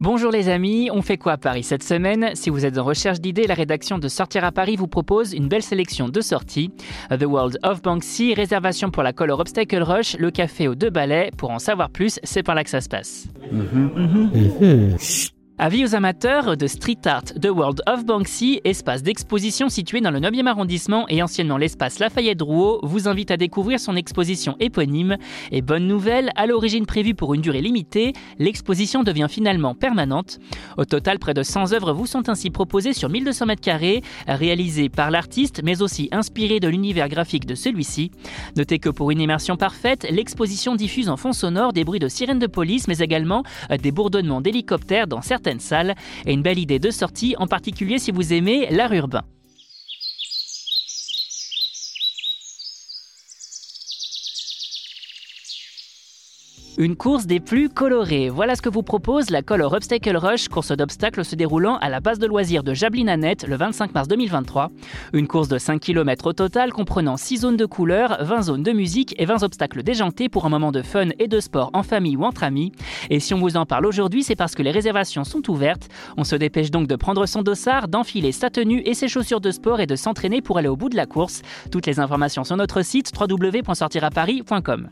Bonjour les amis, on fait quoi à Paris cette semaine? Si vous êtes en recherche d'idées, la rédaction de Sortir à Paris vous propose une belle sélection de sorties. The World of Banksy, réservation pour la Color Obstacle Rush, le café aux deux balais. Pour en savoir plus, c'est par là que ça se passe. Avis aux amateurs de street art, The World of Banksy, espace d'exposition situé dans le 9e arrondissement et anciennement l'espace Lafayette-Drouot, vous invite à découvrir son exposition éponyme. Et bonne nouvelle, à l'origine prévue pour une durée limitée, l'exposition devient finalement permanente. Au total, près de 100 œuvres vous sont ainsi proposées sur 1200 mètres carrés, réalisées par l'artiste, mais aussi inspirées de l'univers graphique de celui-ci. Notez que pour une immersion parfaite, l'exposition diffuse en fond sonore des bruits de sirènes de police, mais également des bourdonnements d'hélicoptères dans certaines et une belle idée de sortie, en particulier si vous aimez l'art urbain. Une course des plus colorées. Voilà ce que vous propose la Color Obstacle Rush, course d'obstacles se déroulant à la base de loisirs de Jablin-Annette le 25 mars 2023. Une course de 5 km au total comprenant 6 zones de couleurs, 20 zones de musique et 20 obstacles déjantés pour un moment de fun et de sport en famille ou entre amis. Et si on vous en parle aujourd'hui, c'est parce que les réservations sont ouvertes. On se dépêche donc de prendre son dossard, d'enfiler sa tenue et ses chaussures de sport et de s'entraîner pour aller au bout de la course. Toutes les informations sur notre site www.sortiraparis.com.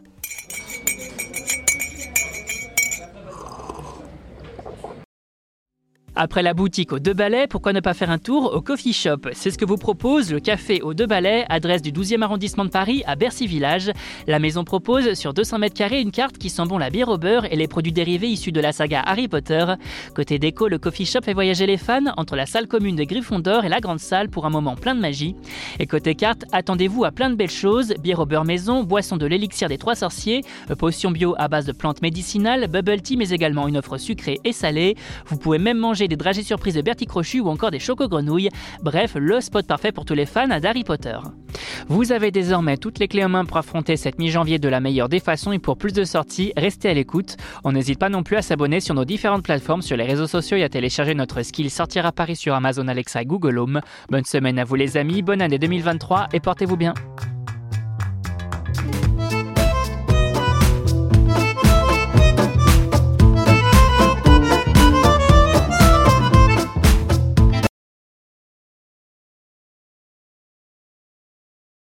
Après la boutique aux deux balais, pourquoi ne pas faire un tour au coffee shop? C'est ce que vous propose le café aux deux balais, adresse du 12e arrondissement de Paris à Bercy Village. La maison propose sur 200 mètres carrés une carte qui sent bon la bière au beurre et les produits dérivés issus de la saga Harry Potter. Côté déco, le coffee shop fait voyager les fans entre la salle commune de Gryffondor et la grande salle pour un moment plein de magie. Et côté carte, attendez-vous à plein de belles choses bière au beurre maison, boisson de l'élixir des trois sorciers, potion bio à base de plantes médicinales, bubble tea mais également une offre sucrée et salée. Vous pouvez même des dragées surprises de Bertie Crochu ou encore des choco-grenouilles. Bref, le spot parfait pour tous les fans d'Harry Potter. Vous avez désormais toutes les clés en main pour affronter cette mi-janvier de la meilleure des façons et pour plus de sorties, restez à l'écoute. On n'hésite pas non plus à s'abonner sur nos différentes plateformes sur les réseaux sociaux et à télécharger notre skill Sortir à Paris sur Amazon Alexa et Google Home. Bonne semaine à vous les amis, bonne année 2023 et portez-vous bien.